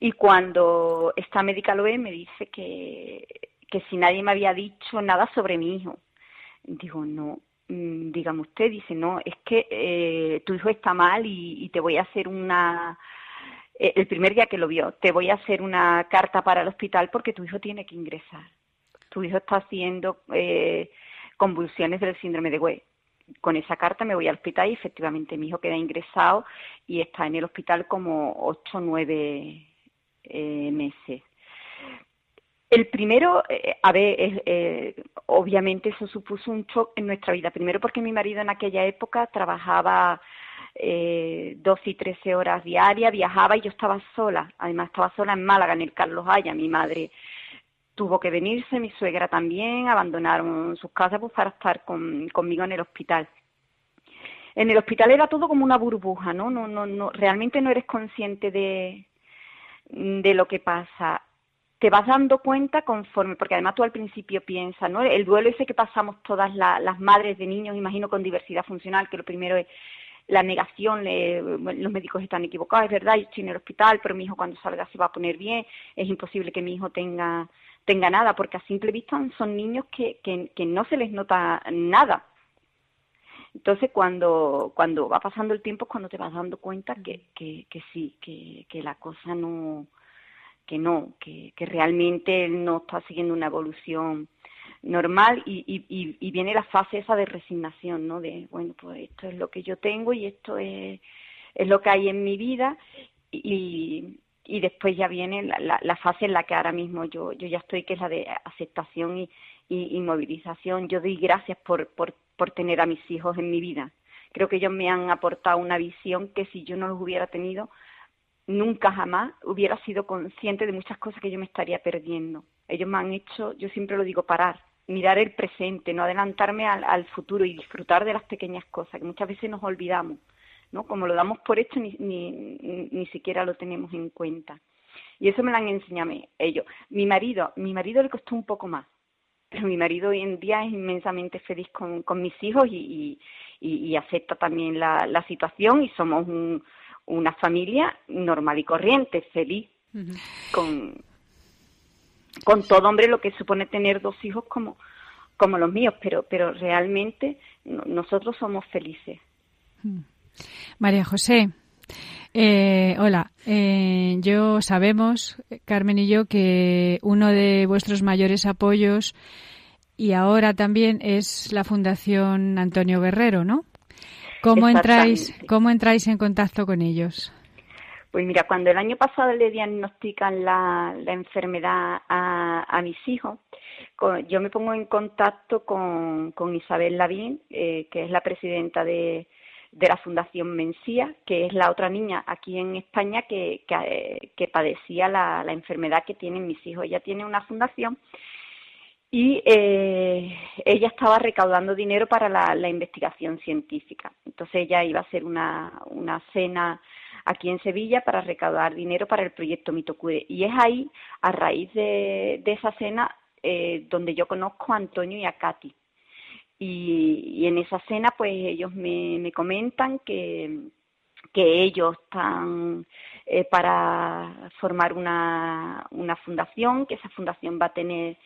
Y cuando esta médica lo ve, me dice que, que si nadie me había dicho nada sobre mi hijo. Digo, no, mm, dígame usted, dice, no, es que eh, tu hijo está mal y, te voy a hacer una, eh, el primer día que lo vio, te voy a hacer una carta para el hospital porque tu hijo tiene que ingresar. Tu hijo está haciendo eh, convulsiones del síndrome de West. Con esa carta me voy al hospital y efectivamente mi hijo queda ingresado y está en el hospital como ocho nueve eh, meses. El primero, eh, a ver, eh, obviamente eso supuso un shock en nuestra vida. Primero porque mi marido en aquella época trabajaba eh, 12 y 13 horas diarias, viajaba y yo estaba sola. Además estaba sola en Málaga, en el Carlos Haya. Mi madre tuvo que venirse, mi suegra también, abandonaron sus casas pues, para estar con- conmigo en el hospital. En el hospital era todo como una burbuja, ¿no? No, no, no, realmente no eres consciente de, de lo que pasa. Te vas dando cuenta conforme, porque además tú al principio piensas, ¿no? El duelo ese que pasamos todas la- las madres de niños, imagino con diversidad funcional, que lo primero es la negación, le- los médicos están equivocados, es verdad, yo estoy en el hospital, pero mi hijo cuando salga se va a poner bien, es imposible que mi hijo tenga, tenga nada, porque a simple vista son niños que, que no se les nota nada. Entonces, cuando, cuando va pasando el tiempo es cuando te vas dando cuenta que, que, que sí, que, que la cosa no, que no, que, que realmente él no está siguiendo una evolución normal y, y, y- y viene la fase esa de resignación, ¿no? De, bueno, pues esto es lo que yo tengo y esto es, es lo que hay en mi vida y, y después ya viene la, la- la fase en la que ahora mismo yo, yo ya estoy, que es la de aceptación y, y, y movilización. Yo doy gracias por, por, tener a mis hijos en mi vida. Creo que ellos me han aportado una visión que si yo no los hubiera tenido, nunca jamás hubiera sido consciente de muchas cosas que yo me estaría perdiendo. Ellos me han hecho, yo siempre lo digo, parar, mirar el presente, no adelantarme al, al futuro y disfrutar de las pequeñas cosas que muchas veces nos olvidamos, ¿no? Como lo damos por hecho ni, ni, ni, siquiera lo tenemos en cuenta. Y eso me lo han enseñado ellos. Mi marido, mi marido le costó un poco más, pero mi marido hoy en día es inmensamente feliz con, con mis hijos y, y, y- acepta también la, la situación y somos un- una familia normal y corriente, feliz, con, con todo hombre lo que supone tener dos hijos como, como los míos, pero, pero realmente no- nosotros somos felices. María José, eh, hola. Eh, yo sabemos, Carmen y yo, que uno de vuestros mayores apoyos y ahora también es la Fundación Antonio Guerrero, ¿no? ¿Cómo entráis, cómo entráis en contacto con ellos? Pues mira, cuando el año pasado le diagnostican la, la enfermedad a, a mis hijos, con- yo me pongo en contacto con, con Isabel Lavín, eh, que es la presidenta de, de la Fundación Mencía, que es la otra niña aquí en España que, que, eh, que padecía la, la enfermedad que tienen mis hijos. Ella tiene una fundación y eh, ella estaba recaudando dinero para la, la investigación científica. Entonces ella iba a hacer una, una cena aquí en Sevilla para recaudar dinero para el proyecto Mitocure. Y es ahí, a raíz de, de esa cena, eh, donde yo conozco a Antonio y a Katy. Y, y en esa cena, pues ellos me, me comentan que, que ellos están eh, para formar una, una fundación, que esa fundación va a tener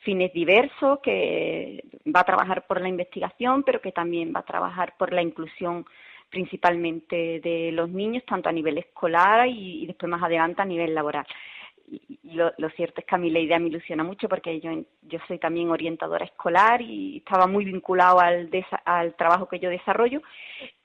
fines diversos, que va a trabajar por la investigación, pero que también va a trabajar por la inclusión principalmente de los niños, tanto a nivel escolar y después más adelante a nivel laboral. Lo, lo cierto es que a mí la idea me ilusiona mucho porque yo, yo soy también orientadora escolar y estaba muy vinculado al, desa- al trabajo que yo desarrollo.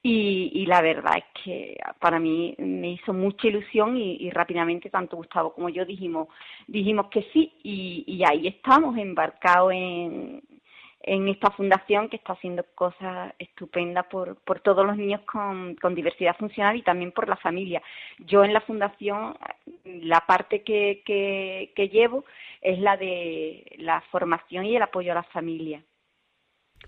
Y, y la verdad es que para mí me hizo mucha ilusión y, y rápidamente tanto Gustavo como yo dijimos dijimos que sí y, y ahí estamos embarcados en, en esta fundación que está haciendo cosas estupendas por, por todos los niños con, con diversidad funcional y también por la familia. Yo en la fundación, la parte que, que, llevo es la de la formación y el apoyo a la familia,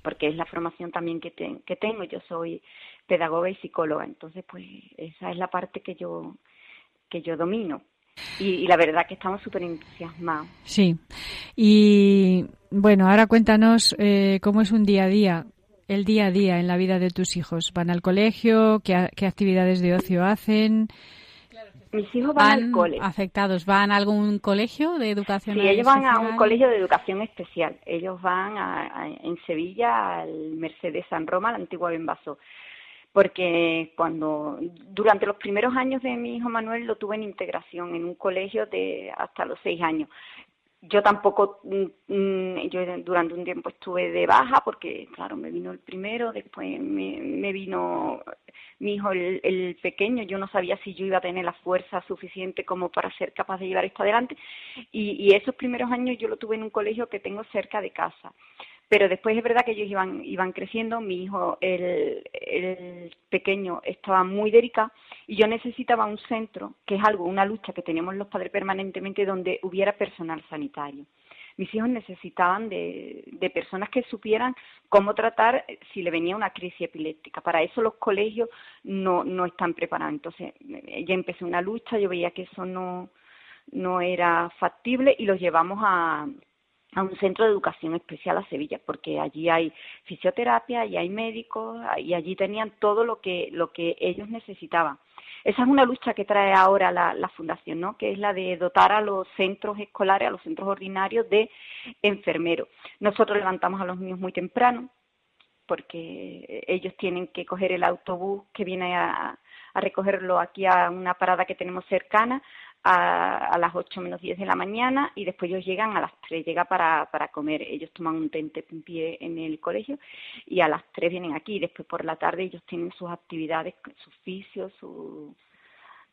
porque es la formación también que, te- que tengo. Yo soy pedagoga y psicóloga, entonces pues esa es la parte que yo, que yo domino. Y, y la verdad que estamos súper entusiasmados. Sí. Y bueno, ahora cuéntanos eh, cómo es un día a día, el día a día en la vida de tus hijos. ¿Van al colegio? ¿Qué, a- qué actividades de ocio hacen? Mis hijos van al ¿Van cole. afectados? ¿Van a algún colegio de educación Sí, ellos van a un especial? colegio de educación especial. Ellos van a- a- en Sevilla al Mercedes San Roma, la antigua Benvaso. Porque cuando, durante los primeros años de mi hijo Manuel lo tuve en integración en un colegio de hasta los seis años. Yo tampoco, mm, mm, yo durante un tiempo estuve de baja porque, claro, me vino el primero, después me, me vino mi hijo el, el pequeño, yo no sabía si yo iba a tener la fuerza suficiente como para ser capaz de llevar esto adelante y, y esos primeros años yo lo tuve en un colegio que tengo cerca de casa. Pero después es verdad que ellos iban, iban creciendo, mi hijo, el, el pequeño, estaba muy delicado y yo necesitaba un centro, que es algo, una lucha que tenemos los padres permanentemente, donde hubiera personal sanitario. Mis hijos necesitaban de, de personas que supieran cómo tratar si le venía una crisis epiléptica. Para eso los colegios no, no están preparados. Entonces, ya empecé una lucha, yo veía que eso no, no era factible y los llevamos a, a un centro de educación especial a Sevilla, porque allí hay fisioterapia, y hay médicos, y allí tenían todo lo que, lo que ellos necesitaban. Esa es una lucha que trae ahora la, la Fundación, ¿no? que es la de dotar a los centros escolares, a los centros ordinarios de enfermeros. Nosotros levantamos a los niños muy temprano, porque ellos tienen que coger el autobús que viene a, a recogerlo aquí a una parada que tenemos cercana a, a las 8 menos 10 de la mañana y después ellos llegan a las 3, llega para, para comer. Ellos toman un tente pie en el colegio y a las 3 vienen aquí. Después por la tarde ellos tienen sus actividades, sus oficios, su,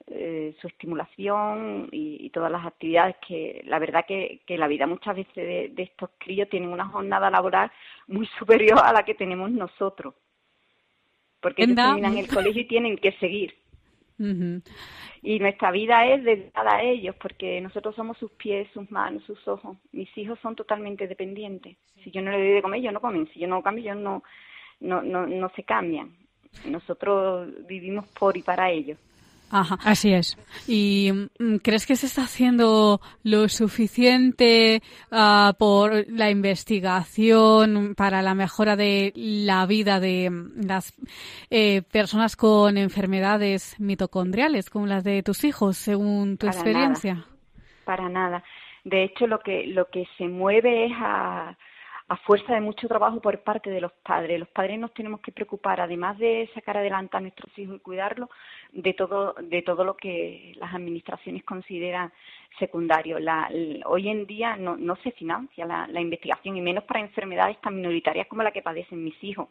eh, su estimulación y, y todas las actividades que la verdad que, que la vida muchas veces de, de estos críos tienen una jornada laboral muy superior a la que tenemos nosotros porque ellos terminan el colegio y tienen que seguir Y nuestra vida es dedicada a ellos porque nosotros somos sus pies, sus manos, sus ojos. Mis hijos son totalmente dependientes. Si yo no le doy de comer, ellos no comen. Si yo no cambio, ellos no, no, no, no se cambian. Nosotros vivimos por y para ellos. Ajá. Así es. ¿Y mm, crees que se está haciendo lo suficiente ah, por la investigación para la mejora de la vida de mm, las eh, personas con enfermedades mitocondriales, como las de tus hijos, según tu Para experiencia? Para nada. De hecho, lo que, lo que se mueve es a, a fuerza de mucho trabajo por parte de los padres. Los padres nos tenemos que preocupar, además de sacar adelante a nuestros hijos y cuidarlos, de todo, de todo lo que las administraciones consideran secundario. La, hoy en día no, no se financia la, la investigación, y menos para enfermedades tan minoritarias como la que padecen mis hijos.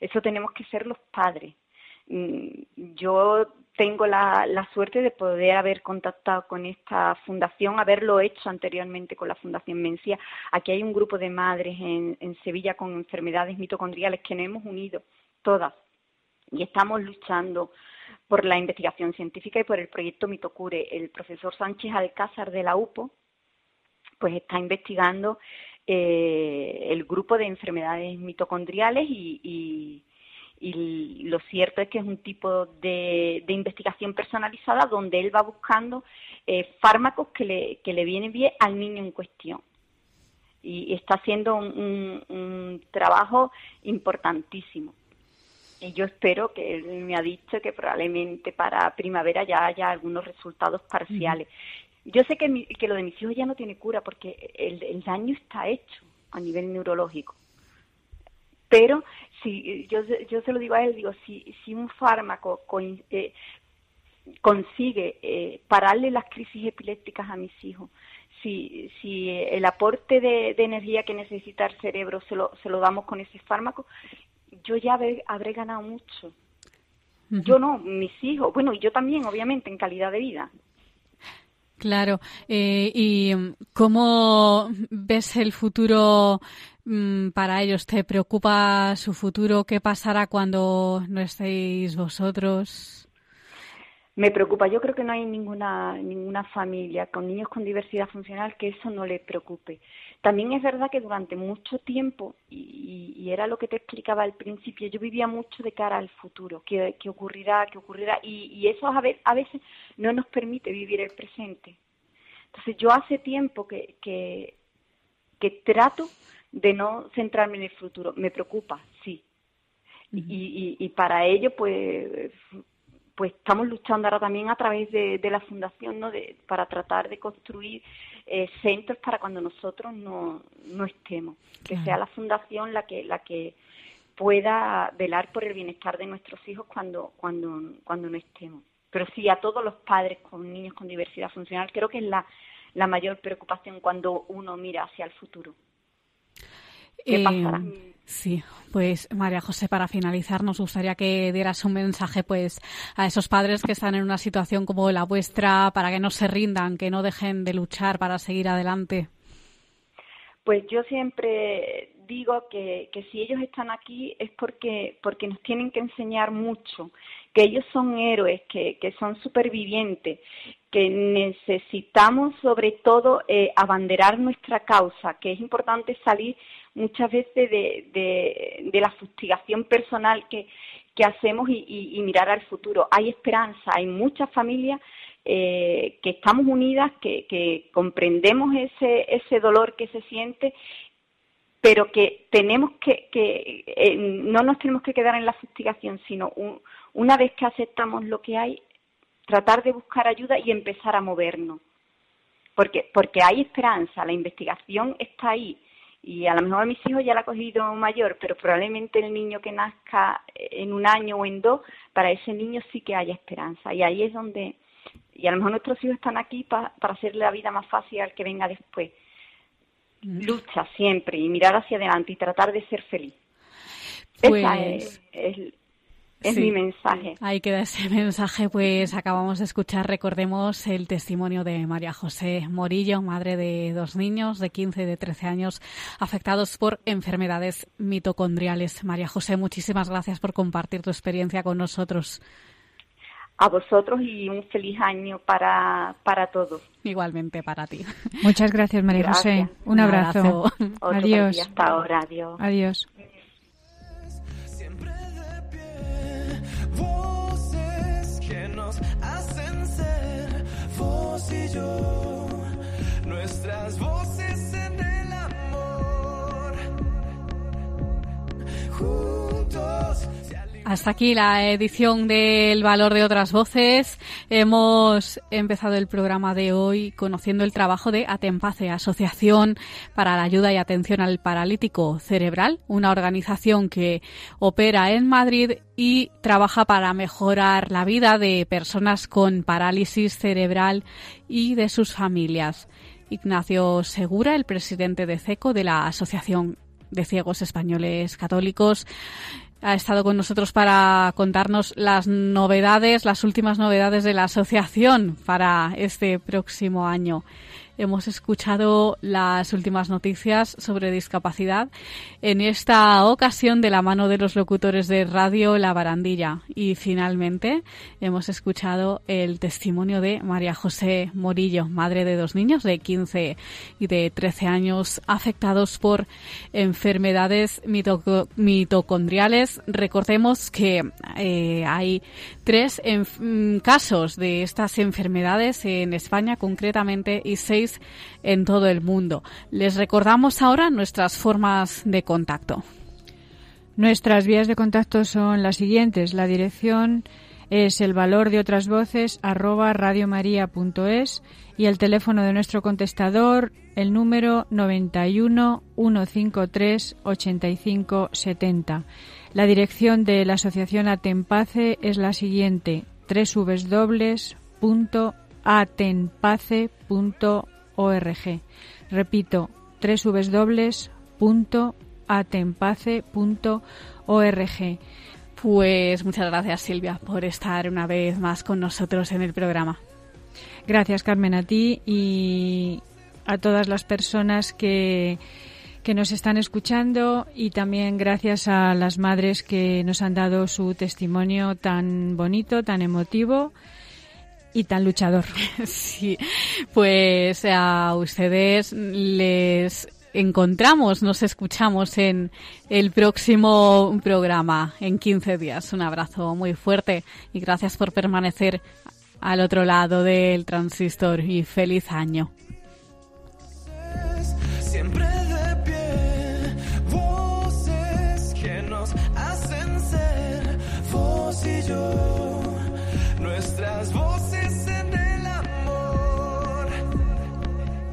Eso tenemos que ser los padres. Mm, Yo tengo la, la suerte de poder haber contactado con esta fundación, haberlo hecho anteriormente con la Fundación Mencía. Aquí hay un grupo de madres en, en Sevilla con enfermedades mitocondriales que nos hemos unido todas y estamos luchando por la investigación científica y por el proyecto Mitocure. El profesor Sánchez Alcázar de la UPO pues está investigando eh, el grupo de enfermedades mitocondriales y, y, y lo cierto es que es un tipo de, de investigación personalizada donde él va buscando eh, fármacos que le, que le vienen bien al niño en cuestión. Y, está haciendo un, un- un trabajo importantísimo. Y yo espero que él me ha dicho que probablemente para primavera ya haya algunos resultados parciales. Yo sé que, mi- que lo de mis hijos ya no tiene cura porque el, el daño está hecho a nivel neurológico. Pero si yo, yo se lo digo a él, digo, si, si un fármaco coin- eh, consigue eh, pararle las crisis epilépticas a mis hijos, si, si el aporte de, de energía que necesita el cerebro se lo, se lo damos con ese fármaco, yo ya habré, habré ganado mucho. Yo no, mis hijos, bueno, y yo también, obviamente, en calidad de vida. Claro. Eh, ¿Y mm, cómo ves el futuro para ellos? ¿Te preocupa su futuro? ¿Qué pasará cuando no estéis vosotros? Me preocupa. Yo creo que no hay ninguna ninguna familia con niños con diversidad funcional que eso no le preocupe. También es verdad que durante mucho tiempo, y, era lo que te explicaba al principio, yo vivía mucho de cara al futuro, qué, qué ocurrirá, qué ocurrirá, y, eso a, ve- a veces no nos permite vivir el presente. Entonces yo hace tiempo que, que, que trato de no centrarme en el futuro. Me preocupa, sí. Y, y, y para ello, pues, pues estamos luchando ahora también a través de, de la fundación, ¿no? De, para tratar de construir eh, centros para cuando nosotros no, no estemos. Que sea la fundación la que, la que pueda velar por el bienestar de nuestros hijos cuando, cuando, cuando no estemos. Pero sí, a todos los padres con niños con diversidad funcional, creo que es la, la mayor preocupación cuando uno mira hacia el futuro. ¿Qué Eh, pasará? Sí, pues María José, para finalizar, nos gustaría que dieras un mensaje pues a esos padres que están en una situación como la vuestra para que no se rindan, que no dejen de luchar para seguir adelante. Pues yo siempre digo que, que si ellos están aquí es porque, porque nos tienen que enseñar mucho, que ellos son héroes, que, son supervivientes, que necesitamos sobre todo eh, abanderar nuestra causa, que es importante salir muchas veces de, de, de la fustigación personal que, que hacemos y mirar al futuro. Hay esperanza, hay muchas familias eh, que estamos unidas, que, que comprendemos ese, ese dolor que se siente, pero que tenemos que, que eh, no nos tenemos que quedar en la fustigación, sino un- una vez que aceptamos lo que hay, tratar de buscar ayuda y empezar a movernos. Porque, porque hay esperanza, la investigación está ahí Y a lo mejor mis hijos ya la ha cogido mayor, pero probablemente el niño que nazca en un año o en dos, para ese niño sí que haya esperanza. Y ahí es donde, y a lo mejor nuestros hijos están aquí pa- para hacerle la vida más fácil al que venga después. Lucha siempre y mirar hacia adelante y tratar de ser feliz. Esa Pues, es, es- es sí. mi mensaje. Ahí queda ese mensaje, pues acabamos de escuchar, recordemos el testimonio de María José Morillo, madre de dos niños de 15 y de 13 años afectados por enfermedades mitocondriales. María José, muchísimas gracias por compartir tu experiencia con nosotros. A vosotros y un feliz año para, para todos. Igualmente para ti. Muchas gracias, María Gracias. José. Un abrazo. abrazo. Otro buen Adiós. Hasta ahora. Adiós. Adiós. Yo, nuestras voces en el amor, juntos. Hasta aquí la edición del Valor de otras voces. Hemos empezado el programa de hoy conociendo el trabajo de Atempace, Asociación para la Ayuda y Atención al Paralítico Cerebral, una organización que opera en Madrid y trabaja para mejorar la vida de personas con parálisis cerebral y de sus familias. Ignacio Segura, el presidente de CECO, de la Asociación de Ciegos Españoles Católicos, ha estado con nosotros para contarnos las novedades, las últimas novedades de la asociación para este próximo año. Hemos escuchado las últimas noticias sobre discapacidad, en esta ocasión de la mano de los locutores de Radio La Barandilla. Y finalmente hemos escuchado el testimonio de María José Morillo, madre de dos niños de 15 y de 13 años afectados por enfermedades mitoco- mitocondriales. Recordemos que eh, hay tres mm, casos de estas enfermedades en España concretamente y seis en todo el mundo. Les recordamos ahora nuestras formas de contacto. Nuestras vías de contacto son las siguientes. La dirección es el valor de otras voces arroba radiomaria.es y el teléfono de nuestro contestador el número 91 153 85 70. La dirección de la asociación Atempace es la siguiente www.atempace.org. Repito, www.atempace.org. Pues muchas gracias Silvia por estar una vez más con nosotros en el programa. Gracias Carmen a ti y a todas las personas que, que nos están escuchando y también gracias a las madres que nos han dado su testimonio tan bonito, tan emotivo y tan luchador. Sí, pues a ustedes les encontramos, nos escuchamos en el próximo programa en 15 días. Un abrazo muy fuerte y gracias por permanecer al otro lado del transistor y feliz año.